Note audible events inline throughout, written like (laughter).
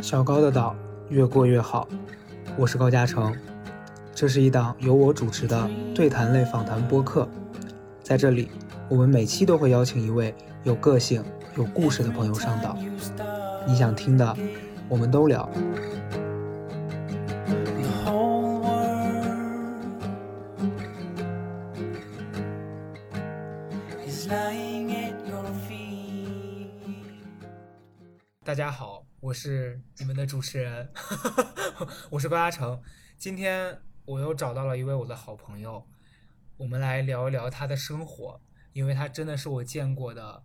小高的岛越过越好，我是高嘉诚，这是一档由我主持的对谈类访谈播客，在这里，我们每期都会邀请一位有个性、有故事的朋友上岛，你想听的，我们都聊。大家好，我是主持人，(laughs) 我是高嘉诚。今天我又找到了一位我的好朋友，我们来聊一聊她的生活，因为她真的是我见过的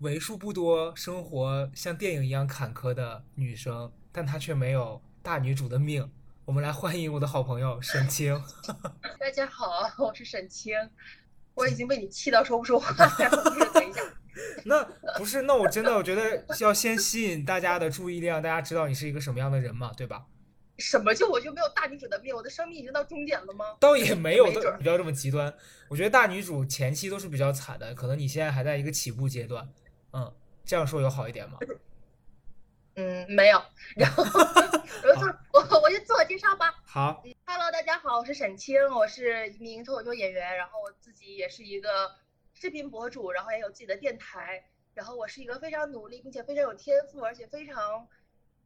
为数不多生活像电影一样坎坷的女生，但她却没有大女主的命。我们来欢迎我的好朋友沈清。大家好，我是沈清，我已经被你气到说不出话来了，(laughs) 等一下。(laughs) 那不是，那我真的我觉得要先吸引大家的注意力，让大家知道你是一个什么样的人嘛，对吧？什么就我就没有大女主的命？我的生命已经到终点了吗？倒也没有，没不要这么极端。我觉得大女主前期都是比较惨的，可能你现在还在一个起步阶段。嗯，这样说有好一点吗？嗯，没有。然后 (laughs) 我就做我我就自我介绍吧。好，Hello，大家好，我是沈清，我是一名脱口秀演员，然后我自己也是一个视频博主，然后也有自己的电台，然后我是一个非常努力并且非常有天赋，而且非常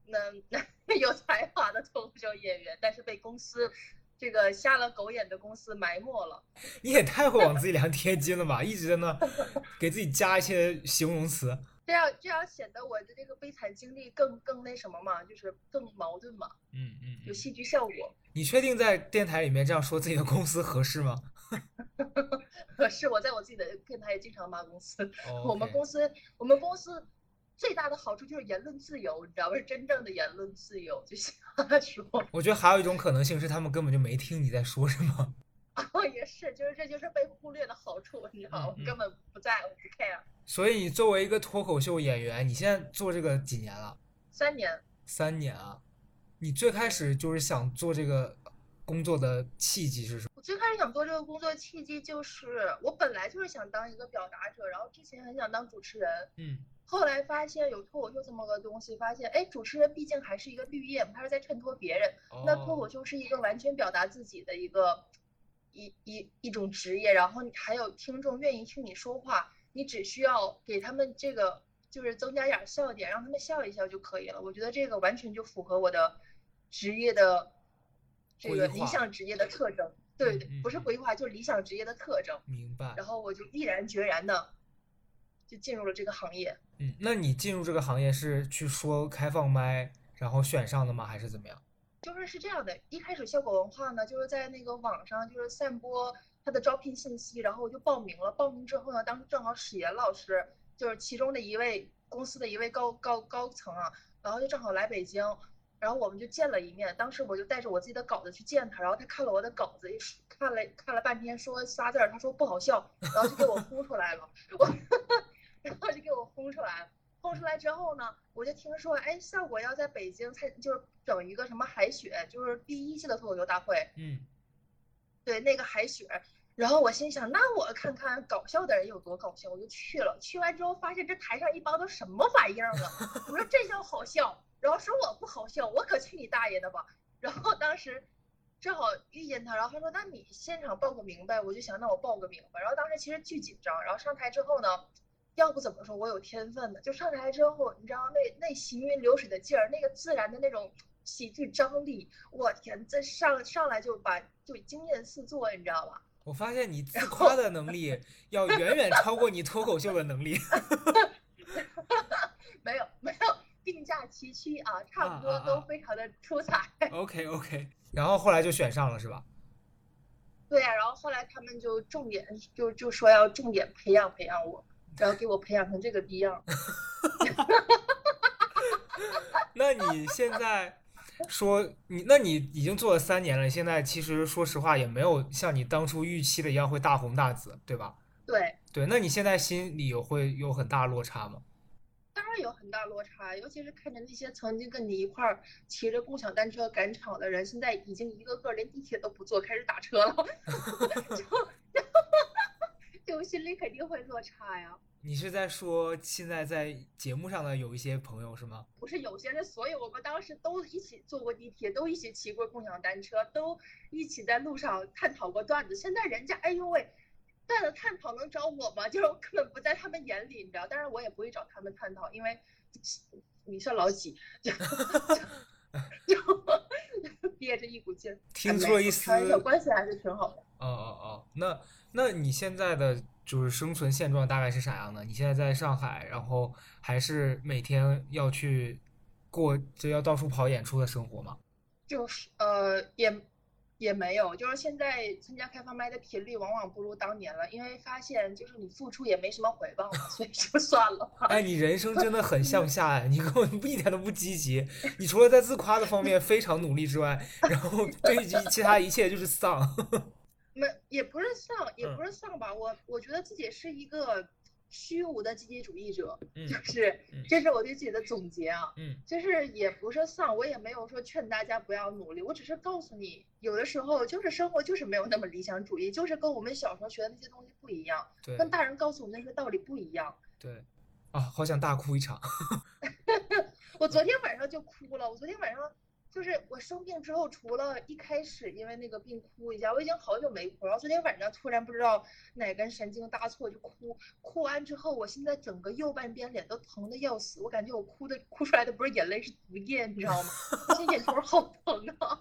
嗯 (laughs) 有才华的脱口秀演员，但是被公司这个瞎了狗眼的公司埋没了。你也太会往自己量贴金了吧，一直在那 (laughs) 给自己加一些形容词。这样这样显得我的这个悲惨经历更更那什么嘛，就是更矛盾嘛，嗯嗯嗯。有戏剧效果。你确定在电台里面这样说自己的公司合适吗？(laughs) 可是我在我自己的电台也经常骂公司。哦 (laughs) 我们公司，我们公司最大的好处就是言论自由，你知道吗？是真正的言论自由，就瞎说。(laughs) 我觉得还有一种可能性是他们根本就没听你在说什么。哦，也是，就是这就是被忽略的好处，你知道吗？嗯嗯我根本不在乎，不 care。所以你作为一个脱口秀演员，你现在做这个几年了？三年，三年啊。你最开始就是想做这个工作的契机是什么？我最开始想做这个工作契机就是，我本来就是想当一个表达者，然后之前很想当主持人，嗯后来发现有脱口秀这么个东西，发现哎，主持人毕竟还是一个绿叶嘛，他是在衬托别人。那脱口哦，秀是一个完全表达自己的一个一一一种职业，然后你还有听众愿意听你说话，你只需要给他们这个就是增加点儿笑点，让他们笑一笑就可以了。我觉得这个完全就符合我的职业的这个理想职业的特征。对不是规划，就是理想职业的特征。明白。然后我就毅然决然的就进入了这个行业。嗯，那你进入这个行业是去说开放麦，然后选上的吗？还是怎么样？就是是这样的，一开始效果文化呢，就是在那个网上就是散播他的招聘信息，然后我就报名了。报名之后呢，当时正好史岩老师就是其中的一位公司的一位高高高层啊，然后就正好来北京，然后我们就见了一面。当时我就带着我自己的稿子去见他，然后他看了我的稿子，看了看了半天，说仨字儿，他说不好笑，然后就给我轰出来了，我 (laughs) 然后就给我轰出来了。轰出来之后呢，我就听说，哎，效果要在北京才就是整一个什么海选，就是第一届的脱口秀大会，嗯对那个海选。然后我心想，那我看看搞笑的人有多搞笑，我就去了。去完之后发现这台上一帮都什么玩意儿啊！我说这叫好笑，然后说我不好笑，我可去你大爷的吧！然后当时正好遇见他，然后他说：“那你现场报个名呗。”我就想，那我报个名吧。然后当时其实巨紧张，然后上台之后呢，要不怎么说我有天分呢？就上台之后，你知道那那行云流水的劲儿，那个自然的那种喜剧张力，我天，这上上来就把就惊艳四座，你知道吧？(laughs) 我发现你自夸的能力要远远超过你脱口秀的能力。(laughs) 没有没有并驾齐驱啊，差不多都非常的出彩。(laughs) OK OK，然后后来就选上了是吧？对呀、然后后来他们就重点就就说要重点培养培养我，(laughs) 然后给我培养成这个逼样。(laughs) 那你现在说你，那你已经做了三年了，你现在其实说实话也没有像你当初预期的一样会大红大紫，对吧？对，对，那你现在心里有会有很大落差吗？当然有很大落差，尤其是看着那些曾经跟你一块儿骑着共享单车赶场的人，现在已经一个个连地铁都不坐，开始打车了，(laughs) 就 (laughs) 对我心里肯定会落差呀。你是在说现在在节目上的有一些朋友是吗？不是有些人，所有我们当时都一起坐过地铁，都一起骑过共享单车，都一起在路上探讨过段子。现在人家，哎呦喂，段子探讨能找我吗？(laughs) 就是我根本不在他们眼里，你知道？但是我也不会找他们探讨，因为你是老几，就就憋着一股劲儿。听出了一丝关系还是挺好的。哦哦哦，那那你现在的？就是生存现状大概是啥样的？你现在在上海，然后还是每天要去过就要到处跑演出的生活吗？就是呃也也没有，就是现在参加开放麦的频率往往不如当年了，因为发现就是你付出也没什么回报，所以就算了。哎，你人生真的很向下哎，你根本一点都不积极，你除了在自夸的方面非常努力之外，然后对于其他一切就是丧。(laughs) 没，也不是丧，也不是丧吧。我我觉得自己是一个虚无的积极主义者，就是这是我对自己的总结啊。嗯，就是也不是丧，我也没有说劝大家不要努力，我只是告诉你，有的时候就是生活就是没有那么理想主义，就是跟我们小时候学的那些东西不一样，跟大人告诉我们那些道理不一样。对，啊，好想大哭一场。(laughs) 我昨天晚上就哭了，我昨天晚上。就是我生病之后，除了一开始因为那个病哭一下，我已经好久没哭然后。昨天晚上突然不知道哪根神经搭错就哭，哭完之后，我现在整个右半边脸都疼的要死，我感觉我哭的哭出来的不是眼泪是毒液，你知道吗？这眼球好疼啊！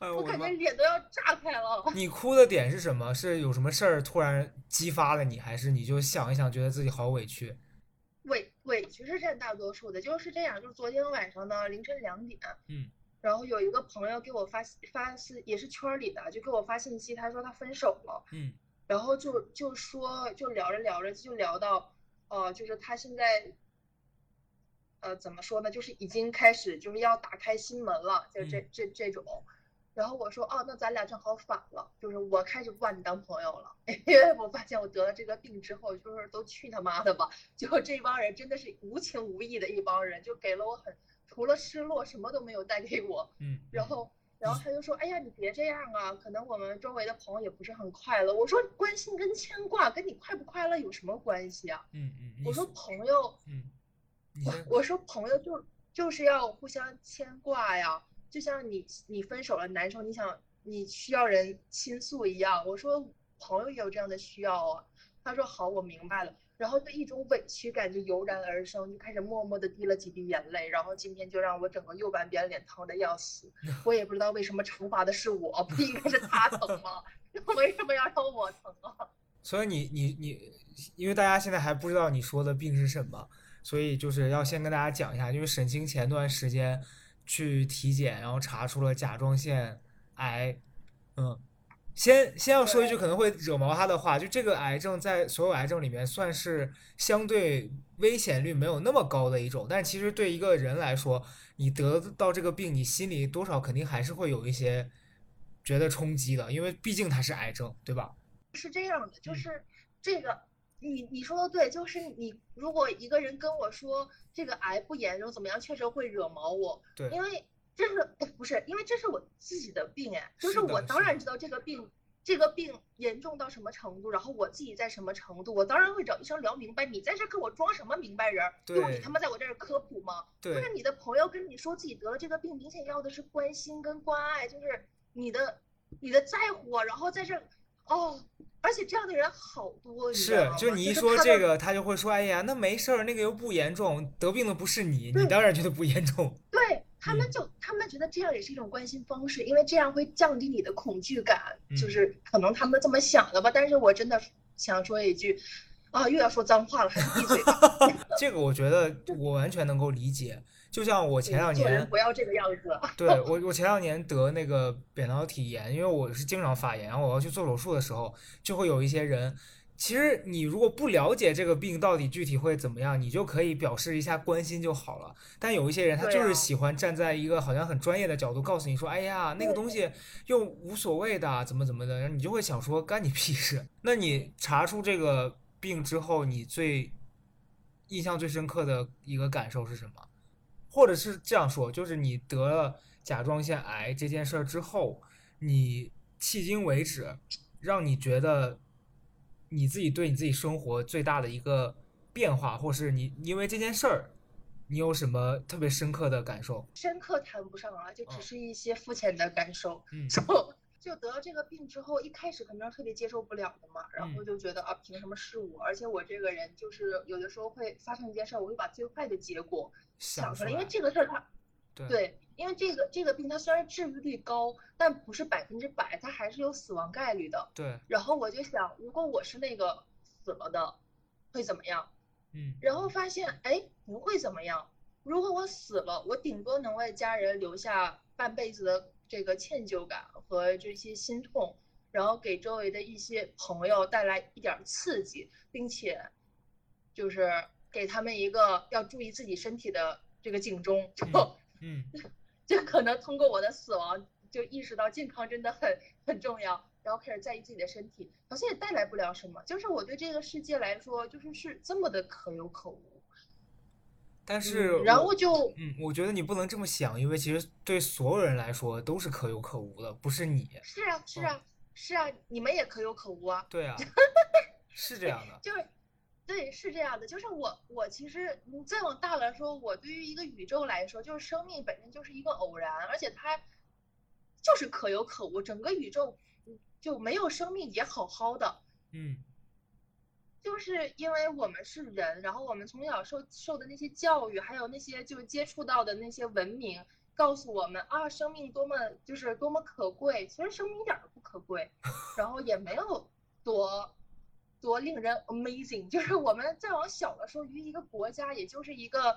(laughs) 我感觉脸都要炸开了。(laughs) 你哭的点是什么？是有什么事儿突然激发了你，还是你就想一想觉得自己好委屈？委委屈是占大多数的，就是这样。就是昨天晚上呢，凌晨两点，嗯。然后有一个朋友给我发发信也是圈里的，就给我发信息，他说他分手了，嗯，然后就就说就聊着聊着就聊到，呃，就是他现在，呃，怎么说呢，就是已经开始就是要打开心门了，就这这这种，然后我说哦，那咱俩正好反了，就是我开始不把你当朋友了，(laughs) 因为我发现我得了这个病之后，就是都去他妈的吧，(laughs) 就这帮人真的是无情无义的一帮人，就给了我很。除了失落，什么都没有带给我。嗯，然后，然后他就说：“哎呀，你别这样啊，可能我们周围的朋友也不是很快乐。”我说：“关心跟牵挂跟你快不快乐有什么关系啊？”嗯嗯。我说：“朋友，嗯，我我说朋友就就是要互相牵挂呀，就像你你分手了，难受，你想你需要人倾诉一样。我说朋友也有这样的需要啊。他说好，我明白了。”然后就一种委屈感就油然而生，就开始默默的滴了几滴眼泪。然后今天就让我整个右半边脸疼的要死，(laughs) 我也不知道为什么惩罚的是我，不应该是他疼吗？(laughs) 为什么要让我疼啊？(laughs) 所以你你你，因为大家现在还不知道你说的病是什么，所以就是要先跟大家讲一下，就是沈清前段时间去体检，然后查出了甲状腺癌，嗯。先先要说一句可能会惹毛他的话，就这个癌症在所有癌症里面算是相对危险率没有那么高的一种，但其实对一个人来说，你得到这个病，你心里多少肯定还是会有一些觉得冲击的，因为毕竟它是癌症，对吧？是这样的，就是这个，你你说的对，就是你如果一个人跟我说这个癌不严重怎么样，确实会惹毛我，对，因为。这是不是因为这是我自己的病哎？就是我当然知道这个病，这个病严重到什么程度，然后我自己在什么程度，我当然会找医生聊明白。你在这跟我装什么明白人？用你他妈在我这儿科普吗？对。或者你的朋友跟你说自己得了这个病，明显要的是关心跟关爱，就是你的你的在乎，然后在这儿哦，而且这样的人好多。是，就你一说这个，他就会说：“哎呀，那没事儿，那个又不严重，得病的不是你，你当然觉得不严重。”对。他们就他们觉得这样也是一种关心方式，因为这样会降低你的恐惧感，就是可能他们这么想的吧。但是我真的想说一句，啊，又要说脏话了，还是闭嘴。(laughs) 这个我觉得 (laughs) 我完全能够理解。就像我前两年不要这个样子。对 (laughs) 我，我前两年得那个扁桃体炎，因为我是经常发炎，然后我要去做手术的时候，就会有一些人。其实你如果不了解这个病到底具体会怎么样，你就可以表示一下关心就好了。但有一些人他就是喜欢站在一个好像很专业的角度告诉你说：“哎呀，那个东西又无所谓的，怎么怎么的。”然后你就会想说：“干你屁事！”那你查出这个病之后，你最印象最深刻的一个感受是什么？或者是这样说，就是你得了甲状腺癌这件事儿之后，你迄今为止让你觉得。你自己对你自己生活最大的一个变化，或是你因为这件事儿，你有什么特别深刻的感受？深刻谈不上啊，就只嗯是一些肤浅的感受。嗯 (laughs) 就就得了这个病之后，一开始肯定是特别接受不了的嘛，然后嗯就觉得啊，凭什么是我？而且我这个人就是有的时候会发生一件事儿，我会把最坏的结果想出来，因为这个事儿它对对，因为这个这个病它虽然治愈率高，但不是百分之百，它还是有死亡概率的。对，然后我就想，如果我是那个死了的，会怎么样？嗯，然后发现，哎，不会怎么样。如果我死了，我顶多能为家人留下半辈子的这个歉疚感和这些心痛，然后给周围的一些朋友带来一点儿刺激，并且就是给他们一个要注意自己身体的这个警钟。就嗯 (laughs) 就可能通过我的死亡，就意识到健康真的很很重要，然后开始在意自己的身体，好像也带来不了什么。就是我对这个世界来说，就是是这么的可有可无。但是嗯，然后就嗯，我觉得你不能这么想，因为其实对所有人来说都是可有可无的，不是你。是啊是嗯啊是啊，你们也可有可无啊。对啊，是这样的。(laughs) 就是，对，是这样的。就是我，我其实你再往大了说，我对于一个宇宙来说，就是生命本身就是一个偶然，而且它就是可有可无。整个宇宙嗯就没有生命也好好的，嗯就是因为我们是人，然后我们从小受受的那些教育，还有那些就是接触到的那些文明，告诉我们啊，生命多么就是多么可贵。其实生命一点儿都不可贵，(laughs) 然后也没有多多令人 amazing。就是我们再往小的说，于一个国家，也就是一个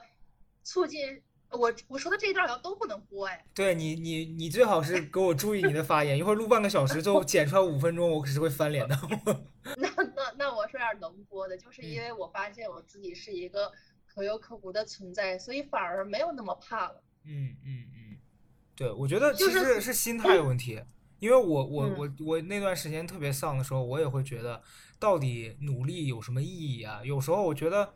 促进我我说的这一段好像都不能播哎。对你，你你最好是给我注意你的发言，一会儿录半个小时，最后 (laughs) 剪出来五分钟，我可是会翻脸的。(laughs) 那那那我说点能播的，就是因嗯为我发现我自己是一个可有可无的存在，所以反而没有那么怕了。嗯嗯嗯，对，我觉得其实是心态问题，因为我我嗯我我那段时间特别丧的时候，我也会觉得到底努力有什么意义啊？有时候我觉得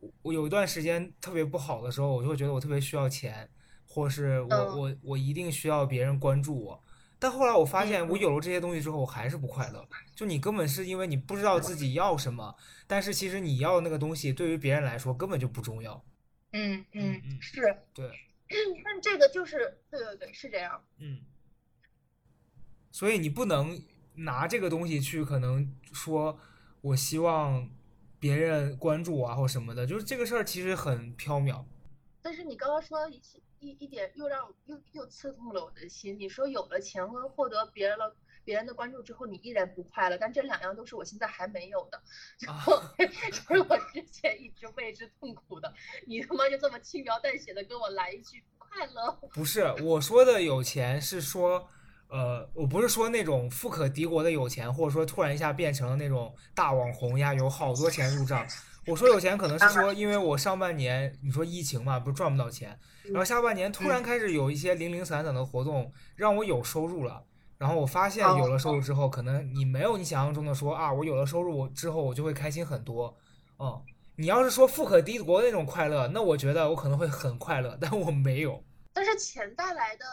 我我有一段时间特别不好的时候，我就会觉得我特别需要钱，或是我嗯我我一定需要别人关注我。但后来我发现，嗯我有了这些东西之后，我还是不快乐。就你根本是因为你不知道自己要什么，但是其实你要的那个东西对于别人来说根本就不重要。嗯嗯嗯是，对，(clears throat) 但这个就是对对对，是这样。嗯，所以你不能拿这个东西去可能说，我希望别人关注我啊或什么的，就是这个事儿其实很缥缈。但是你刚刚说一些一一点，又让又又刺痛了我的心。你说有了钱和获得别人了别人的关注之后，你依然不快乐，但这两样都是我现在还没有的，然啊后是我之前一直为之痛苦的。你他妈就这么轻描淡写的跟我来一句不快乐，不是我说的有钱，是说，呃，我不是说那种富可敌国的有钱，或者说突然一下变成了那种大网红呀，有好多钱入账。我说有钱可能是说，因为我上半年你说疫情嘛，不是赚不到钱，然后下半年突然开始有一些零零散散的活动，让我有收入了。然后我发现有了收入之后，可能你没有你想象中的说啊，我有了收入之后我就会开心很多。嗯，你要是说富可敌国那种快乐，那我觉得我可能会很快乐，但我没有。但是钱带来的，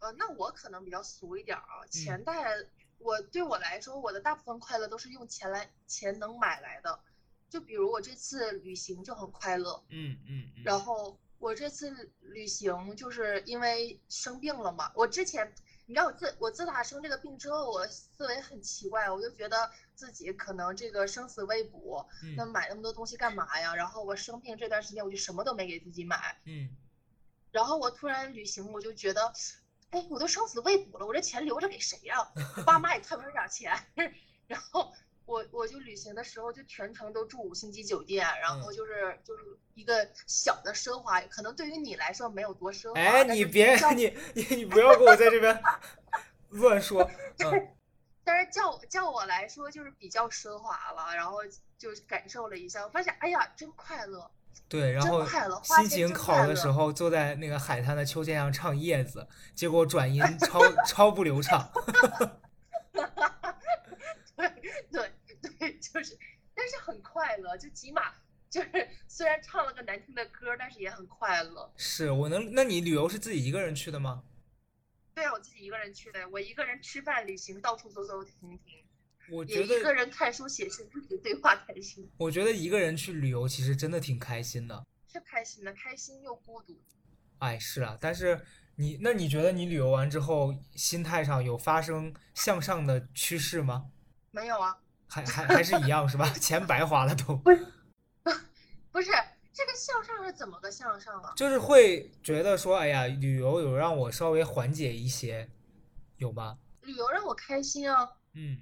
呃，那我可能比较俗一点儿啊，钱带来，我对我来说，我的大部分快乐都是用钱来钱能买来的。就比如我这次旅行就很快乐，嗯嗯嗯。然后我这次旅行就是因为生病了嘛。我之前，你知道我自我自打生这个病之后，我思维很奇怪，我就觉得自己可能这个生死未卜，嗯那买那么多东西干嘛呀？然后我生病这段时间，我就什么都没给自己买。嗯然后我突然旅行，我就觉得，哎，我都生死未卜了，我这钱留着给谁呀、我爸妈也看不上这点钱。(laughs) 然后我我就旅行的时候就全程都住五星级酒店，然后嗯就是就是一个小的奢华，可能对于你来说没有多奢华。哎，你别你你你不要跟我在这边 (laughs) 乱说。嗯 (laughs) 但是叫叫我来说就是比较奢华了，然后就感受了一下，我发现哎呀真快乐。对，然后心情好的时候坐在那个海滩的秋千上唱叶子，结果转音超超不流畅。(laughs) 对对对，就是，但是很快乐，就起码就是虽然唱了个难听的歌，但是也很快乐。是我能，那你旅游是自己一个人去的吗？对啊，我自己一个人去的，我一个人吃饭、旅行，到处走走停停。我觉得也一个人看书写信，自己对话开心，我觉得一个人去旅游其实真的挺开心的。是开心的，开心又孤独。哎，是啊，但是你那你觉得你旅游完之后，心态上有发生向上的趋势吗？没有啊，还还还是一样是吧？(laughs) 钱白花了都，不是 (laughs) 这个向上是怎么个向上啊？就是会觉得说，哎呀，旅游有让我稍微缓解一些，有吗？旅游让我开心啊，嗯，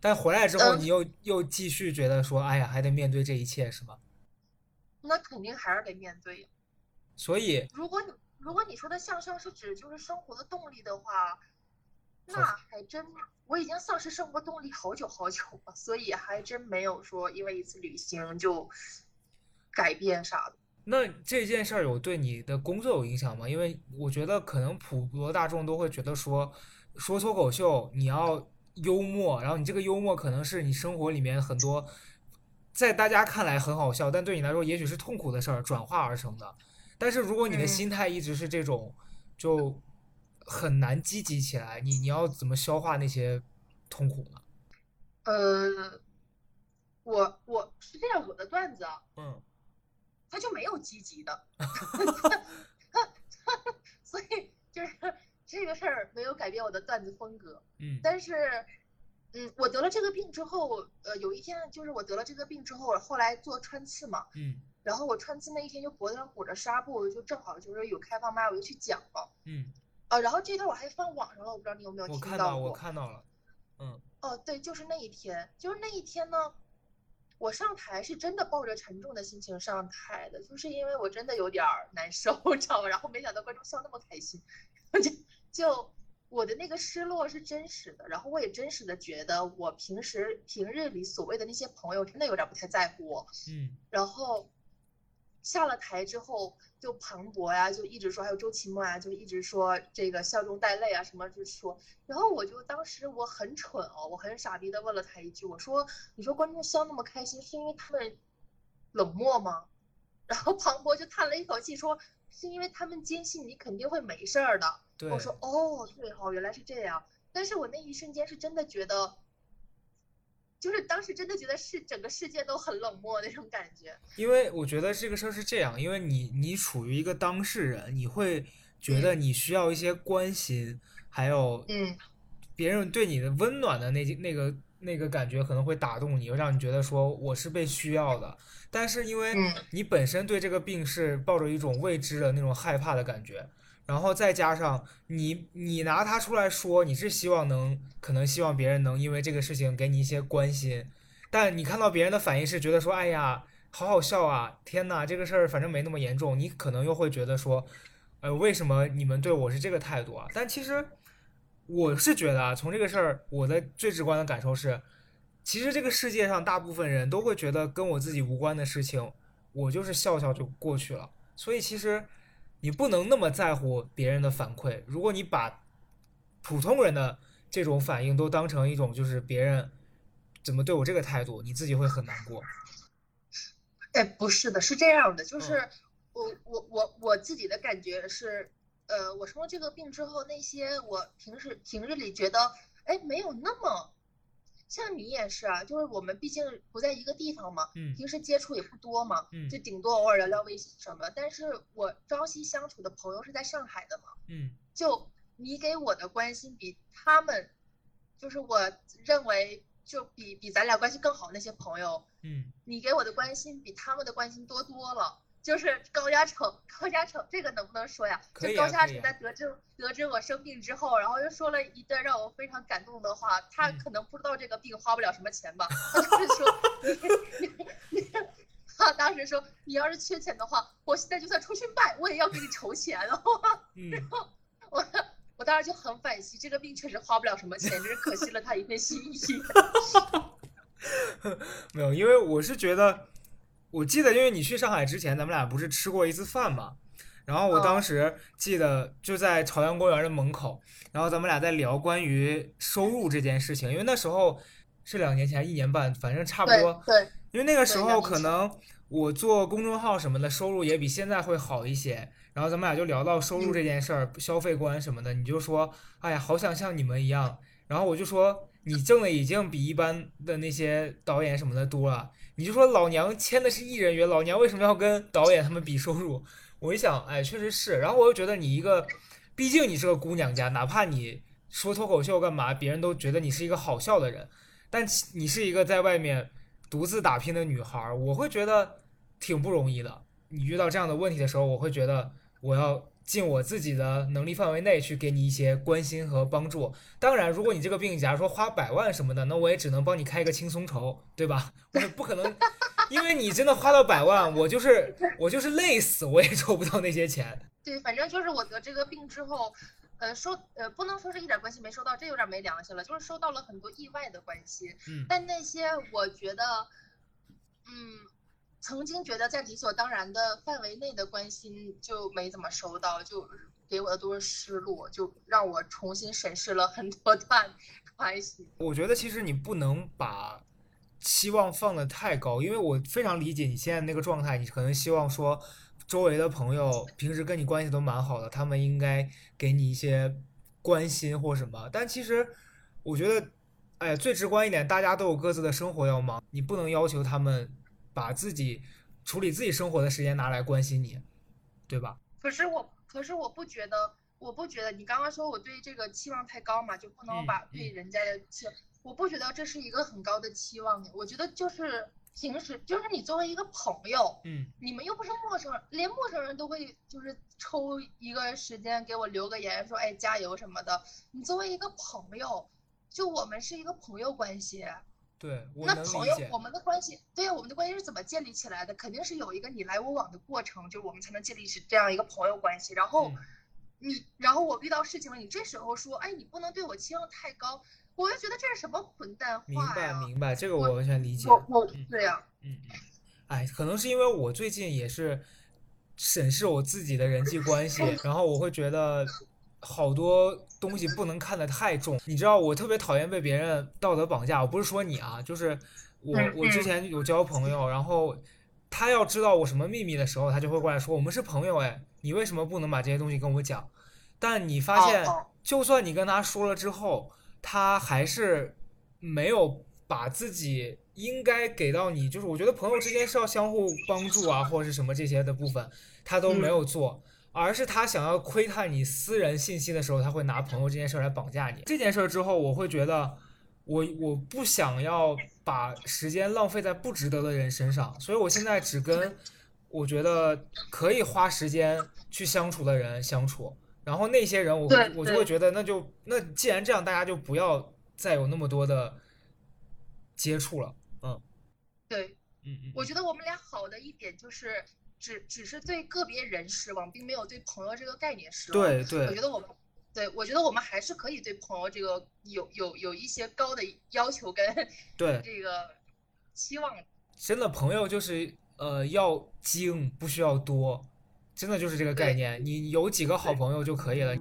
但回来之后嗯你又又继续觉得说，哎呀，还得面对这一切是吗？那肯定还是得面对呀。所以如果你如果你说的向上是指就是生活的动力的话，那还真我已经丧失生活动力好久好久了，所以还真没有说因为一次旅行就改变啥的。那这件事儿有对你的工作有影响吗？因为我觉得可能普罗大众都会觉得说，说脱口秀你要幽默，然后你这个幽默可能是你生活里面很多在大家看来很好笑，但对你来说也许是痛苦的事儿转化而成的。但是如果你的嗯心态一直是这种，就很难积极起来。你你要怎么消化那些痛苦呢？呃，我我是这样，我的段子啊，嗯它就没有积极的，(laughs) 所以就是这个事儿没有改变我的段子风格。嗯但是，嗯，我得了这个病之后，呃，有一天就是我得了这个病之后，后来做穿刺嘛，嗯然后我穿刺那一天就脖子上裹着纱布，就正好就是有开放麦，我就去讲了。嗯，呃，然后这段我还放网上了，我不知道你有没有听我看到我。看到了，嗯哦，对，就是那一天，就是那一天呢，我上台是真的抱着沉重的心情上台的，就是因为我真的有点儿难受，你知道吗？然后没想到观众笑那么开心，就 (laughs) 就我的那个失落是真实的，然后我也真实的觉得我平时平日里所谓的那些朋友真的有点儿不太在乎我，嗯然后下了台之后，就庞博呀，就一直说，还有周奇墨呀，就一直说这个笑中带泪啊，什么就说。然后我就当时我很蠢哦，我很傻逼的问了他一句，我说：“你说观众笑那么开心，是因为他们冷漠吗？” (laughs) 然后庞博就叹了一口气说：“是因为他们坚信你肯定会没事儿的。”对我说：“哦，对哦，原来是这样。”但是我那一瞬间是真的觉得。就是当时真的觉得是整个世界都很冷漠那种感觉，因为我觉得这个事儿是这样，因为你你处于一个当事人，你会觉得你需要一些关心，还有嗯别人对你的温暖的那那个那个感觉可能会打动你，让你觉得说我是被需要的。但是因为嗯你本身对这个病是抱着一种未知的那种害怕的感觉，然后再加上你你拿它出来说，你是希望能可能希望别人能因为这个事情给你一些关心，但你看到别人的反应是觉得说，哎呀，好好笑啊，天呐，这个事儿反正没那么严重，你可能又会觉得说，呃，为什么你们对我是这个态度啊？但其实我是觉得啊，从这个事儿，我的最直观的感受是，其实这个世界上大部分人都会觉得跟我自己无关的事情，我就是笑笑就过去了。所以其实你不能那么在乎别人的反馈。如果你把普通人的这种反应都当成一种就是别人怎么对我这个态度，你自己会很难过。哎，不是的，是这样的，就嗯是我我我我自己的感觉是，呃，我生了这个病之后，那些我平时平日里觉得，哎，没有那么，像你也是啊，就是我们毕竟不在一个地方嘛，嗯平时接触也不多嘛，嗯就顶多偶尔聊聊微信什么。但是我朝夕相处的朋友是在上海的嘛，嗯就你给我的关心比他们，就是我认为就比比咱俩关系更好的那些朋友，嗯你给我的关心比他们的关心多多了。就是高嘉诚，(laughs) 高嘉诚，这个能不能说呀？可以就高嘉诚在得知得知我生病之后，然后又说了一段让我非常感动的话。他嗯可能不知道这个病花不了什么钱吧？他就是说，你你你，他当时说，你要是缺钱的话，我现在就算出去卖，我也要给你筹钱。(laughs) 然后嗯，我我当时就很惋惜，这个病确实花不了什么钱，只是可惜了他一片心意。(laughs) 没有，因为我是觉得，我记得，因为你去上海之前，咱们俩不是吃过一次饭嘛？然后我当哦时记得就在朝阳公园的门口，然后咱们俩在聊关于收入这件事情，因为那时候是两年前，一年半，反正差不多。对，因为那个时候可能我做公众号什么的收入也比现在会好一些，然后咱们俩就聊到收入嗯这件事儿、消费观什么的，你就说，哎呀，好想像你们一样，然后我就说，你挣的已经比一般的那些导演什么的多了。你就说老娘签的是艺人约，老娘为什么要跟导演他们比收入？我一想，哎，确实是。然后我又觉得你一个，毕竟你是个姑娘家，哪怕你说脱口秀干嘛，别人都觉得你是一个好笑的人。但你是一个在外面独自打拼的女孩，我会觉得挺不容易的。你遇到这样的问题的时候，我会觉得我要。尽我自己的能力范围内去给你一些关心和帮助。当然，如果你这个病，假如说花百万什么的，那我也只能帮你开一个轻松筹，对吧？我不可能，因为你真的花到百万，我就是我就是累死，我也筹不到那些钱。对，反正就是我得这个病之后，呃，收呃不能说是一点关系没收到，这有点没良心了，就是收到了很多意外的关心。嗯。但那些我觉得，嗯。曾经觉得在理所当然的范围内的关心就没怎么收到，就给我的都是失落，就让我重新审视了很多段 (laughs) 关系。我觉得其实你不能把期望放得太高，因为我非常理解你现在那个状态，你可能希望说周围的朋友平时跟你关系都蛮好的，他们应该给你一些关心或什么。但其实我觉得，哎，最直观一点，大家都有各自的生活要忙，你不能要求他们。把自己处理自己生活的时间拿来关心你，对吧？可是我，可是我不觉得，我不觉得你刚刚说我对这个期望太高嘛，就不能把对人家的期，我不觉得这是一个很高的期望。我觉得就是平时，就是你作为一个朋友，嗯，你们又不是陌生人，连陌生人都会就是抽一个时间给我留个言，说哎加油什么的。你作为一个朋友，就我们是一个朋友关系。对，那朋友，我们的关系，对呀，我们的关系是怎么建立起来的？肯定是有一个你来我往的过程，就是我们才能建立起这样一个朋友关系。然后你，然后我遇到事情了，你这时候说，哎，你不能对我期望太高，我就觉得这是什么混蛋话明白，明白，这个我完全理解。我我对呀，嗯，哎，可能是因为我最近也是审视我自己的人际关系，(laughs) 然后我会觉得。好多东西不能看得太重，你知道我特别讨厌被别人道德绑架。我不是说你啊，就是我，我之前有交朋友，然后他要知道我什么秘密的时候，他就会过来说我们是朋友，哎，你为什么不能把这些东西跟我讲？但你发现，就算你跟他说了之后，他还是没有把自己应该给到你，就是我觉得朋友之间是要相互帮助啊，或者是什么这些的部分，他都没有做。而是他想要窥探你私人信息的时候，他会拿朋友这件事来绑架你。这件事之后，我会觉得，我我不想要把时间浪费在不值得的人身上，所以我现在只跟我觉得可以花时间去相处的人相处。然后那些人，我我就会觉得，那就那既然这样，大家就不要再有那么多的接触了。嗯，对，嗯嗯，我觉得我们俩好的一点就是。只只是对个别人失望，并没有对朋友这个概念失望。对对，我觉得我们，对我觉得我们还是可以对朋友这个有有有一些高的要求跟对 (laughs) 这个期望。真的朋友就是呃要精，不需要多，真的就是这个概念。你有几个好朋友就可以了。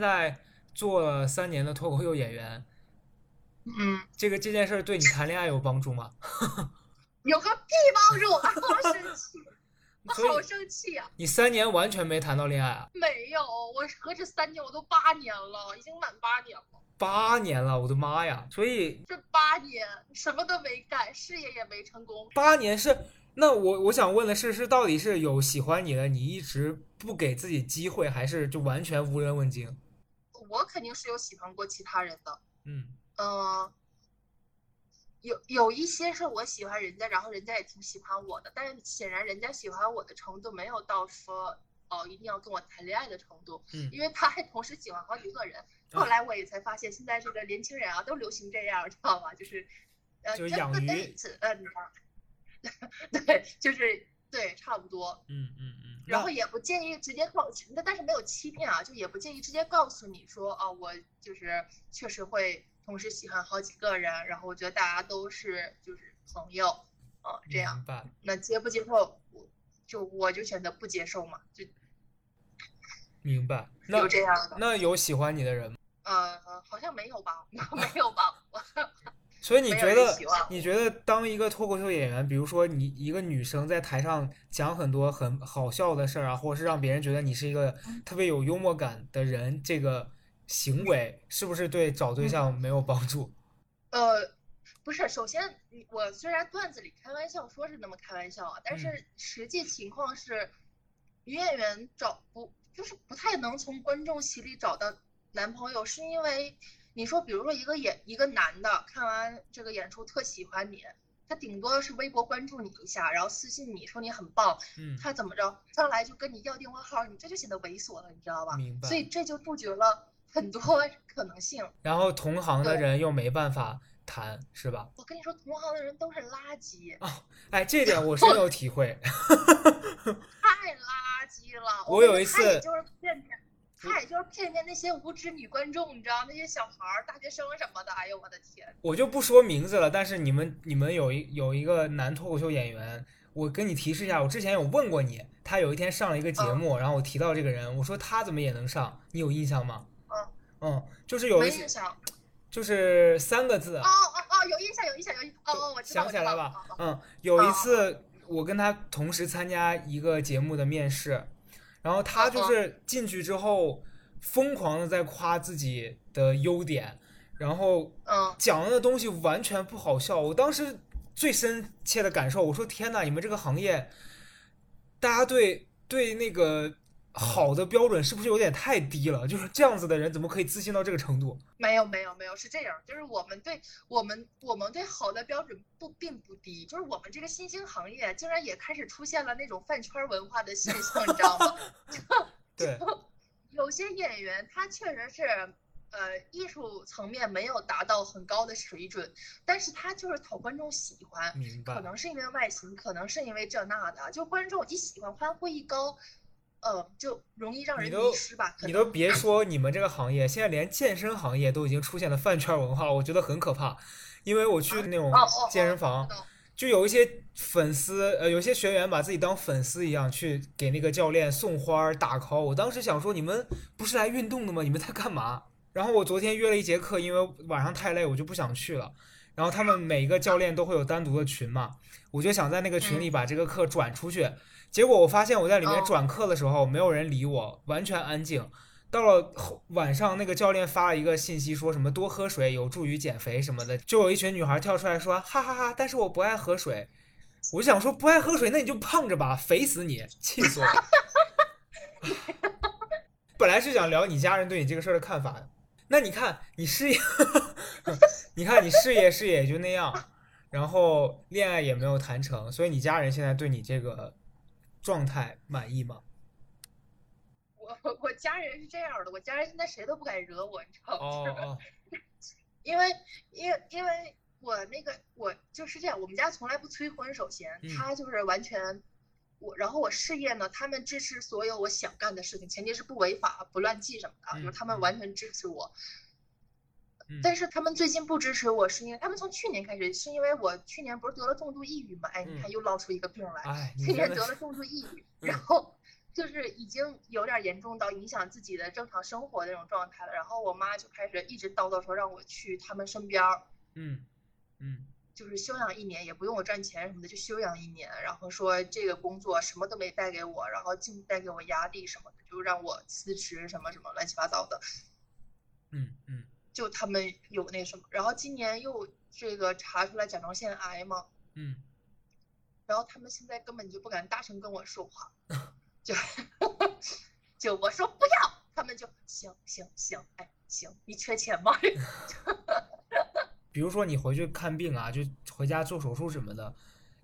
在做了三年的脱口秀演员，嗯，这个这件事对你谈恋爱有帮助吗？(laughs) 有个屁帮助！我好生气，我好生气啊！你三年完全没谈到恋爱啊？没有，我何止三年，我都八年了，已经满八年了。八年了，我的妈呀！所以这八年什么都没干，事业也没成功。八年是那我我想问的是，是到底是有喜欢你的，你一直。不给自己机会，还是就完全无人问津？我肯定是有喜欢过其他人的，嗯嗯，有有一些是我喜欢人家，然后人家也挺喜欢我的，但是显然人家喜欢我的程度没有到说哦一定要跟我谈恋爱的程度，嗯，因为他还同时喜欢好几个人。后来我也才发现，现在这个年轻人啊都流行这样，知道吗？就是呃，就是养鱼，呃，对，就是对，差不多，嗯嗯嗯。然后也不建议直接告，那但是没有欺骗啊，就也不建议直接告诉你说啊，我就是确实会同时喜欢好几个人，然后我觉得大家都是就是朋友，啊，这样。那接不接受，我就我就选择不接受嘛，就。明白。那有这样的。那有喜欢你的人吗？呃，好像没有吧？(laughs) 没有吧？我所以你觉得你觉得当一个脱口秀演员，比如说你一个女生在台上讲很多很好笑的事儿啊，或者是让别人觉得你是一个嗯。特别有幽默感的人，这个行为是不是对找对嗯。象没有帮助？(laughs) 呃，不是，首先我虽然段子里开玩笑说是那么开玩笑啊，但嗯。是实际情况是，女演员找不就是不太能从观众席里找到男朋友，是因为你说，比如说一个演一个男的看完这个演出特喜欢你，他顶多是微博关注你一下，然后私信你说你很棒，嗯，他怎么着上来就跟你要电话号，你这就显得猥琐了，你知道吧？明白所以这就杜绝了很多 (laughs) 可能性。然后同行的人又没办法谈，是吧？我跟你说，同行的人都是垃圾。哦哎，这点我深有体会。(laughs) 太垃圾了！我有一次他也就是骗骗那些无知女观众，你知道那些小孩儿、大学生什么的。哎呦我的天！我就不说名字了，但是你们你们有一有一个男脱口秀演员，我跟你提示一下，我之前有问过你，他有一天上了一个节目，然后我提到这个人，我说他怎么也能上，你有印象吗？嗯嗯，就是有一次没印象。就是三个字哦，哦哦，有印象，有印象，有印哦哦，我想起来了？嗯，有一哦次我跟他同时参加一个节目的面试，然后他就哦是进去之后疯狂的在夸自己的优点，然后嗯讲的东西完全不好笑。我当时最深切的感受，我说天呐，你们这个行业，大家对对那个好的标准是不是有点太低了？就是这样子的人怎么可以自信到这个程度？没有没有没有，是这样，就是我们对我们我们对好的标准不并不低，就是我们这个新兴行业竟然也开始出现了那种饭圈文化的现象，你知道吗？(laughs) 对，有些演员他确实是，呃，艺术层面没有达到很高的水准，但是他就是讨观众喜欢。可能是因为外形，可能是因为这那的，就观众一喜欢，欢呼一高，呃，就容易让人迷失吧。可你都别说你们这个行业，现在连健身行业都已经出现了饭圈文化了，我觉得很可怕。因为我去那种健身房，就有一些粉丝，呃，有些学员把自己当粉丝一样去给那个教练送花儿、打 call。我当时想说，你们不是来运动的吗？你们在干嘛？然后我昨天约了一节课，因为晚上太累，我就不想去了。然后他们每个教练都会有单独的群嘛，我就想在那个群里把这个课转出去。结果我发现我在里面哦转课的时候，没有人理我，完全安静。到了后晚上，那个教练发了一个信息，说什么多喝水有助于减肥什么的，就有一群女孩跳出来说，哈哈哈！但是我不爱喝水。我就想说，不爱喝水，那你就胖着吧，肥死你，气死我了。(laughs) 本来是想聊你家人对你这个事儿的看法的，那 (laughs) 你看你事业，你看你事业事业也就那样，然后恋爱也没有谈成，所以你家人现在对你这个状态满意吗？我我家人是这样的，我家人现在谁都不敢惹我，你知道吗？哦哦，(laughs) 因为因为因为我那个我就是这样，我们家从来不催婚，首先嗯他就是完全我，然后我事业呢，他们支持所有我想干的事情，前提是不违法、不乱纪什么的，就是他们嗯完全支持我。嗯但是他们最近不支持我，是因为他们从去年开始，是因为我去年不是得了重度抑郁嘛？哎，你嗯看又唠出一个病来，哎，去年得了重度抑郁，嗯然后就是已经有点严重到影响自己的正常生活的那种状态了。然后我妈就开始一直叨叨说让我去他们身边儿，嗯嗯就是休养一年，也不用我赚钱什么的，就休养一年。然后说这个工作什么都没带给我，然后净带给我压力什么的，就让我辞职什么什么乱七八糟的。嗯嗯就他们有那什么，然后今年又这个查出来甲状腺癌嘛，嗯，然后他们现在根本就不敢大声跟我说话，(laughs) 就就我说不要，他们就行行行，哎行，你缺钱吗？(laughs) 比如说你回去看病啊，就回家做手术什么的，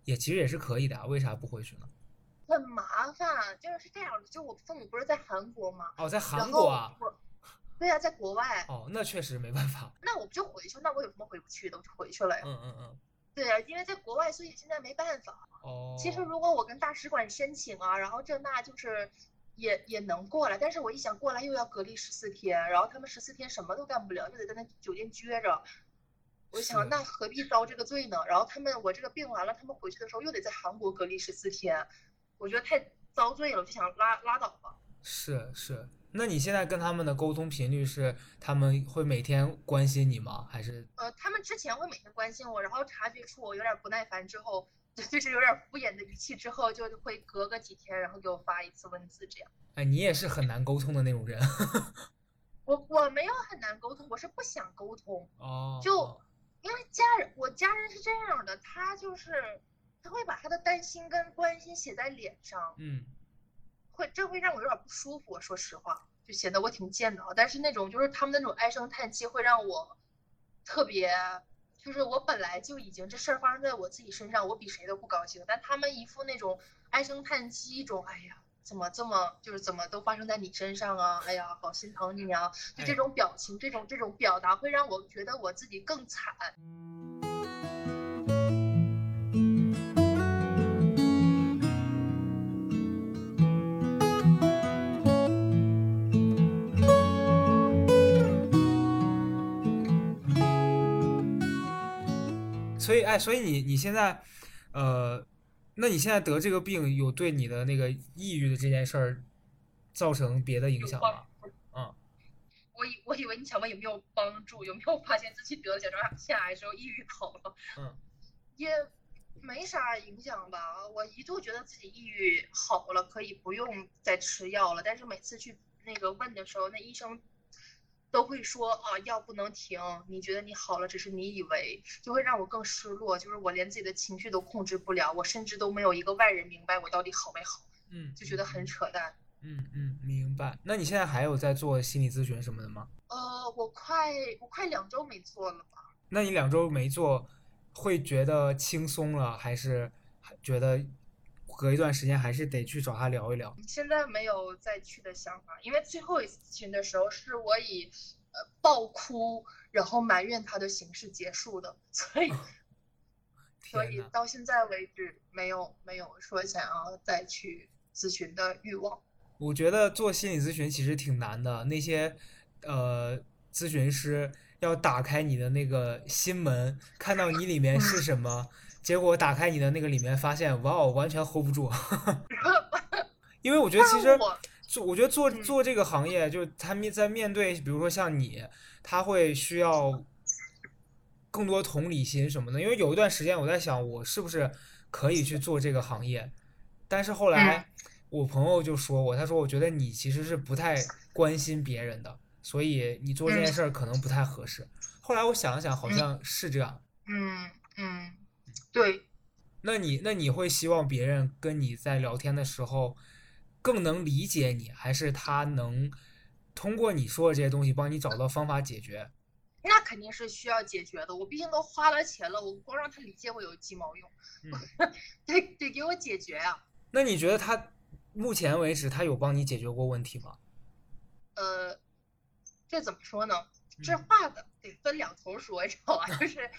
也其实也是可以的啊，为啥不回去呢？很麻烦，就是这样的。就我父母不是在韩国吗？哦，在韩国啊，我，对呀、在国外，哦，那确实没办法。那我不就回去？那我有什么回不去的？我就回去了呀。嗯嗯嗯，对呀、因为在国外，所以现在没办法。哦，其实如果我跟大使馆申请啊，然后这那就是也也能过来，但是我一想过来又要隔离十四天，然后他们十四天什么都干不了，就得在那酒店撅着。我想那何必遭这个罪呢？然后他们我这个病完了，他们回去的时候又得在韩国隔离十四天，我觉得太遭罪了，我就想拉拉倒吧。是是，那你现在跟他们的沟通频率是他们会每天关心你吗？还是呃，他们之前会每天关心我，然后察觉出我有点不耐烦之后，就就是有点敷衍的语气之后，就会隔个几天，然后给我发一次文字这样。哎，你也是很难沟通的那种人 (laughs) 我我没有很难沟通，我是不想沟通，哦。就因为家人，我家人是这样的，他就是他会把他的担心跟关心写在脸上，嗯会这会让我有点不舒服，说实话，就显得我挺贱的啊。但是那种就是他们那种唉声叹气，会让我特别，就是我本来就已经这事儿发生在我自己身上，我比谁都不高兴，但他们一副那种唉声叹气，一种哎呀。怎么这么就是怎么都发生在你身上啊？哎呀，好心疼你啊！就这种表情，这种这种表达，会让我觉得我自己更惨。所以哎，所以你你现在，呃，那你现在得这个病有对你的那个抑郁的这件事儿造成别的影响吗？嗯，我以我以为你想问有没有帮助，有没有发现自己得了甲状腺癌之后抑郁好了？嗯，(laughs) 也没啥影响吧。我一度觉得自己抑郁好了，可以不用再吃药了。但是每次去那个问的时候，那医生都会说啊，药不能停。你觉得你好了，只是你以为，就会让我更失落。就是我连自己的情绪都控制不了，我甚至都没有一个外人明白我到底好没好，嗯，就觉得很扯淡。嗯嗯，明白。那你现在还有在做心理咨询什么的吗？呃，我快我快两周没做了吧。那你两周没做，会觉得轻松了，还是还觉得隔一段时间还是得去找他聊一聊？现在没有再去的想法，因为最后一次咨询的时候是我以呃爆哭，然后埋怨他的形式结束的，所以 (laughs) 所以，到现在为止没有没有说想要再去咨询的欲望。我觉得做心理咨询其实挺难的，那些呃咨询师要打开你的那个心门，看到你里面是什么，结果打开你的那个里面，发现哇哦，完全 hold 不住。(laughs) 因为我觉得其实我做，我觉得做嗯做这个行业，就是他们在面对，比如说像你，他会需要更多同理心什么的。因为有一段时间我在想，我是不是可以去做这个行业，但是后来我朋友就说我，他说我觉得你其实是不太关心别人的，所以你做这件嗯事儿可能不太合适。后来我想了想，好嗯像是这样。嗯嗯，对，那你那你会希望别人跟你在聊天的时候更能理解你，还是他能通过你说的这些东西帮你找到方法解决？那肯定是需要解决的。我毕竟都花了钱了，我光让他理解我有鸡毛用？嗯 (laughs) 得得给我解决啊！那你觉得他目前为止他有帮你解决过问题吗？呃，这怎么说呢？这嗯话的得分两头说，你知道吧？(laughs) 就是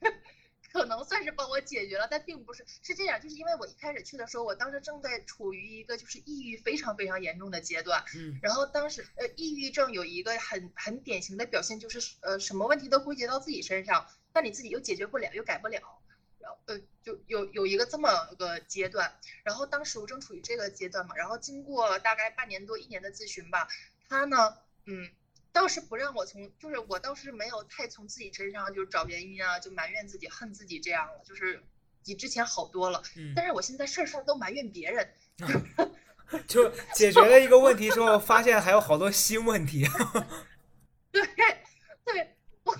(laughs) 可能算是帮我解决了，但并不是是这样，就是因为我一开始去的时候，我当时正在处于一个就是抑郁非常非常严重的阶段，嗯然后当时呃，抑郁症有一个很很典型的表现，就是呃什么问题都归结到自己身上，但你自己又解决不了，又改不了，然后呃就有有一个这么个阶段。然后当时我正处于这个阶段嘛，然后经过大概半年多一年的咨询吧，他呢，嗯，倒是不让我从，就是我倒是没有太从自己身上就是找原因啊，就埋怨自己、恨自己这样了，就是比之前好多了。嗯，但是我现在事儿事儿都埋怨别人，(laughs) 就解决了一个问题之后，发现还有好多新问题。(laughs) 对对，我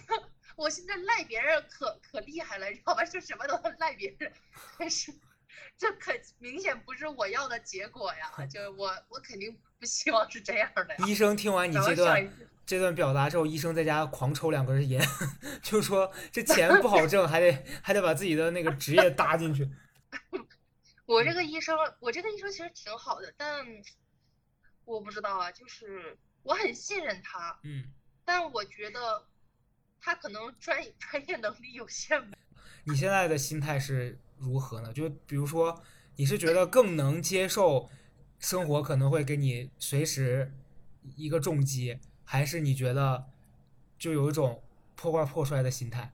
我现在赖别人可可厉害了，你知道吧？就什么都赖别人，但是这可明显不是我要的结果呀！(laughs) 就我我肯定不希望是这样的呀。医生听完你这段这段表达之后，医生在家狂抽两根烟，(laughs) 就说这钱不好挣，还得 (laughs) 还得把自己的那个职业搭进去。(laughs) 我这个医生，我这个医生其实挺好的，但我不知道啊，就是我很信任他，嗯，但我觉得他可能专业专业能力有限吧。你现在的心态是如何呢？就比如说，你是觉得更能接受生活可能会给你随时一个重击，还是你觉得就有一种破罐破摔的心态？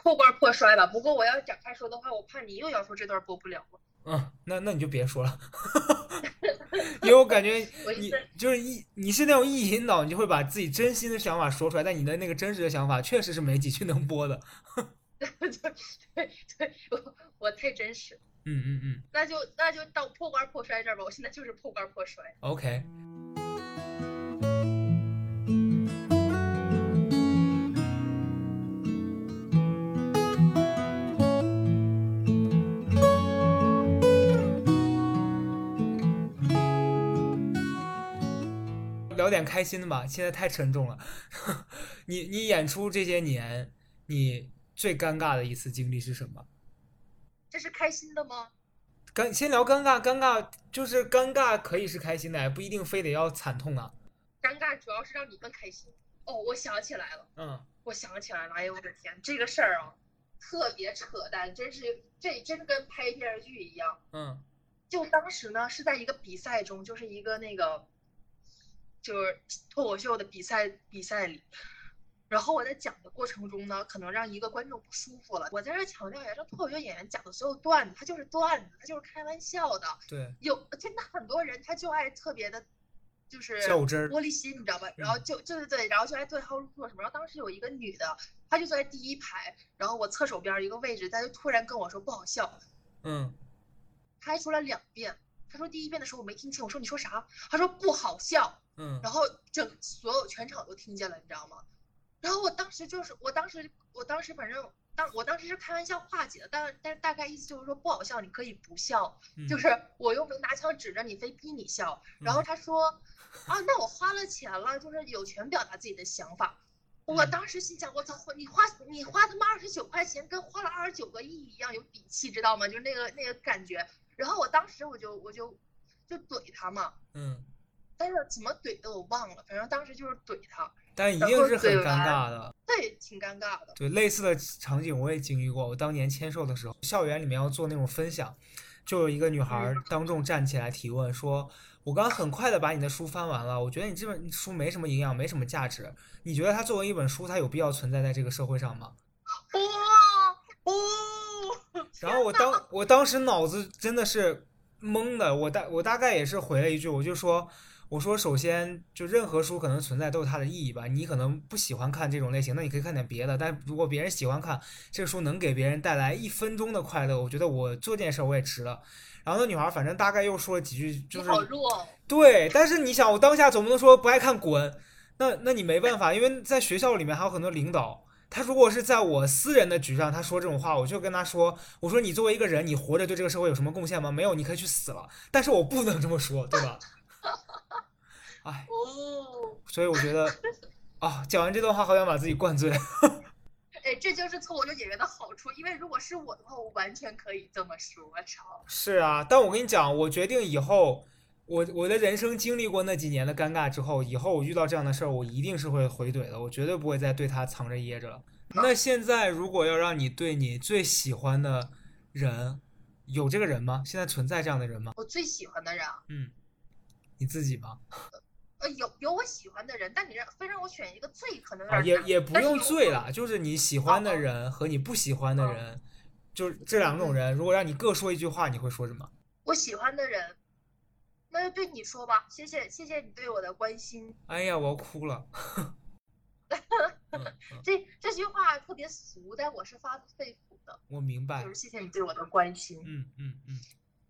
破罐破摔吧。不过我要展开说的话，我怕你又要说这段播不了了。嗯，那那你就别说了，(laughs) 因为我感觉 (laughs) 你我就是一你是那种一引导，你就会把自己真心的想法说出来，但你的那个真实的想法确实是没几句能播的。(laughs) 对对对，我我太真实，嗯嗯嗯那就那就到破罐破摔这儿吧。我现在就是破罐破摔。，OK。聊点开心的吧，现在太沉重了。(laughs) 你你演出这些年，你最尴尬的一次经历是什么？这是开心的吗？尴先聊尴尬，尴尬就是尴尬，可以是开心的，不一定非得要惨痛啊。尴尬主要是让你更开心。哦，我想起来了，嗯我想起来了，哎呦我的天，这个事儿啊，特别扯淡，真是这真跟拍电视剧一样。嗯就当时呢是在一个比赛中，就是一个那个就是脱口秀的比赛比赛里，然后我在讲的过程中呢，可能让一个观众不舒服了。我在这强调一下，这脱口秀演员讲的所有段子，他就是段子，他就是开玩笑的。对，有真的很多人他就爱特别的，就是较真儿玻璃心，你知道吧？然后就对对对，然后就爱对号入座什么。然后当时有一个女的，她就坐在第一排，然后我侧手边儿一个位置，她就突然跟我说不好笑，嗯她还说了两遍。她说第一遍的时候我没听清，我说你说啥？她说不好笑，嗯然后整所有全场都听见了，你知道吗？然后我当时就是，我当时我当时反正当我当时是开玩笑化解的，但但是大概意思就是说不好笑，你可以不笑，嗯，就是我又没拿枪指着你，非逼你笑。然后他说，啊，那我花了钱了，就是有权表达自己的想法。我嗯当时心想，我操，你花你花他妈二十九块钱，跟花了二十九个亿一样有底气，知道吗？就那个那个感觉。然后我当时我就我就就怼他嘛，嗯，但是怎么怼的我忘了，反正当时就是怼他，但一定是很尴尬的。对，挺尴尬的。对，类似的场景我也经历过。我当年签售的时候，校园里面要做那种分享，就有一个女孩儿当众站起来提问说：“我刚很快的把你的书翻完了，我觉得你这本书没什么营养，没什么价值。你觉得它作为一本书，它有必要存在在这个社会上吗？”哇哦，然后我当我当时脑子真的是懵的，我大我大概也是回了一句，我就说我说首先就任何书可能存在都有它的意义吧，你可能不喜欢看这种类型，那你可以看点别的，但如果别人喜欢看这个书能给别人带来一分钟的快乐，我觉得我做这件事儿我也值了。然后那女孩反正大概又说了几句，就是好弱哦。对，但是你想，我当下总不能说不爱看滚，那那你没办法，因为在学校里面还有很多领导，他如果是在我私人的局上，他说这种话，我就跟他说，我说你作为一个人，你活着对这个社会有什么贡献吗？没有，你可以去死了。但是我不能这么说，对吧？(laughs) 哎，哦，所以我觉得，啊，讲完这段话，好想把自己灌醉。(laughs) 哎，这就是脱口秀演员的好处，因为如果是我的话，我完全可以这么说。我操！是啊，但我跟你讲，我决定以后，我我的人生经历过那几年的尴尬之后，以后我遇到这样的事儿，我一定是会回怼的，我绝对不会再对他藏着掖着了。那现在如果要让你对你最喜欢的人，有这个人吗？现在存在这样的人吗？我最喜欢的人啊，嗯，你自己吗？呃，有有我喜欢的人，但你让非让我选一个最，可能有啊，也也不用但是有醉了，就是你喜欢的人和你不喜欢的哦人，就是这两种人，如果让你各说一句话，你会说什么？我喜欢的人，那就对你说吧，谢谢谢谢你对我的关心。哎呀，我要哭了。(laughs) 这这句话特别俗，但我是发自肺腑的，我明白就。是谢谢你对我的关心。嗯嗯嗯。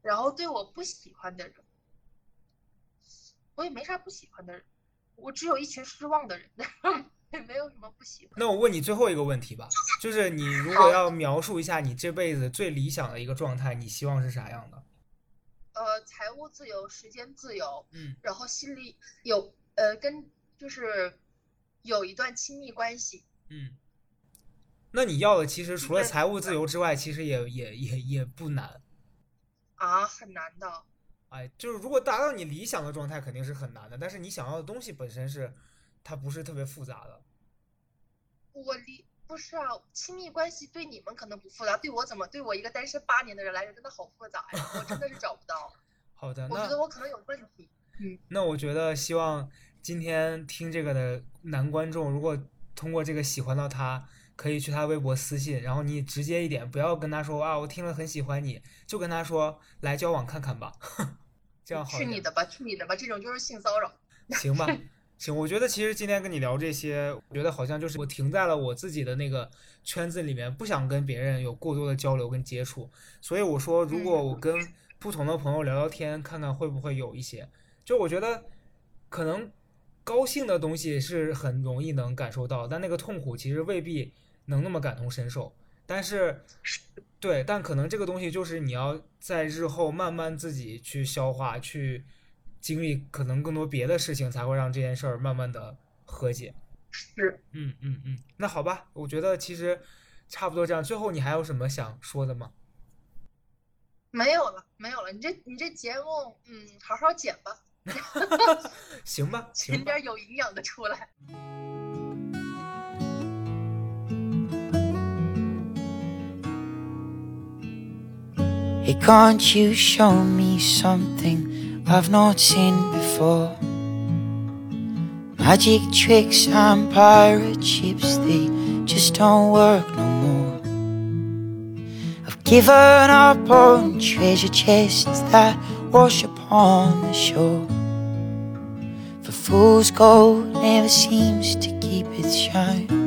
然后对我不喜欢的人，我也没啥不喜欢的人，我只有一群失望的人，(laughs) 也没有什么不喜欢。那我问你最后一个问题吧，就是你如果要描述一下你这辈子最理想的一个状态，你希望是啥样的？呃，财务自由，时间自由，嗯然后心里有呃跟就是有一段亲密关系，嗯。那你要的其实除了财务自由之外，其实也也也也不难。啊，很难的。哎，就是如果达到你理想的状态，肯定是很难的。但是你想要的东西本身是，它不是特别复杂的。我理不是啊，亲密关系对你们可能不复杂，对我怎么对我一个单身八年的人来说真的好复杂呀，我真的是找不到。(laughs) 好的，我觉得我可能有问题。嗯那我觉得希望今天听这个的男观众，如果通过这个喜欢到他，可以去他微博私信，然后你直接一点，不要跟他说啊，我听了很喜欢你，就跟他说来交往看看吧，(laughs) 这样好。去你的吧，去你的吧，这种就是性骚扰。行吧，行，我觉得其实今天跟你聊这些，我觉得好像就是我停在了我自己的那个圈子里面，不想跟别人有过多的交流跟接触，所以我说，如果我跟不同的朋友聊聊天，看看会不会有一些，就我觉得可能高兴的东西是很容易能感受到，但那个痛苦其实未必能那么感同身受，但是。对，但可能这个东西就是你要在日后慢慢自己去消化，去经历可能更多别的事情，才会让这件事儿慢慢的和解。是，嗯嗯嗯，那好吧，我觉得其实差不多这样。最后你还有什么想说的吗？没有了，没有了。你这你这节目，嗯，好好剪吧。(laughs) 行吧，(laughs) 剪点有营养的出来。Hey, can't you show me something I've not seen before? Magic tricks and pirate ships, they just don't work no more. I've given up on treasure chests that wash upon the shore. For fool's gold never seems to keep its shine.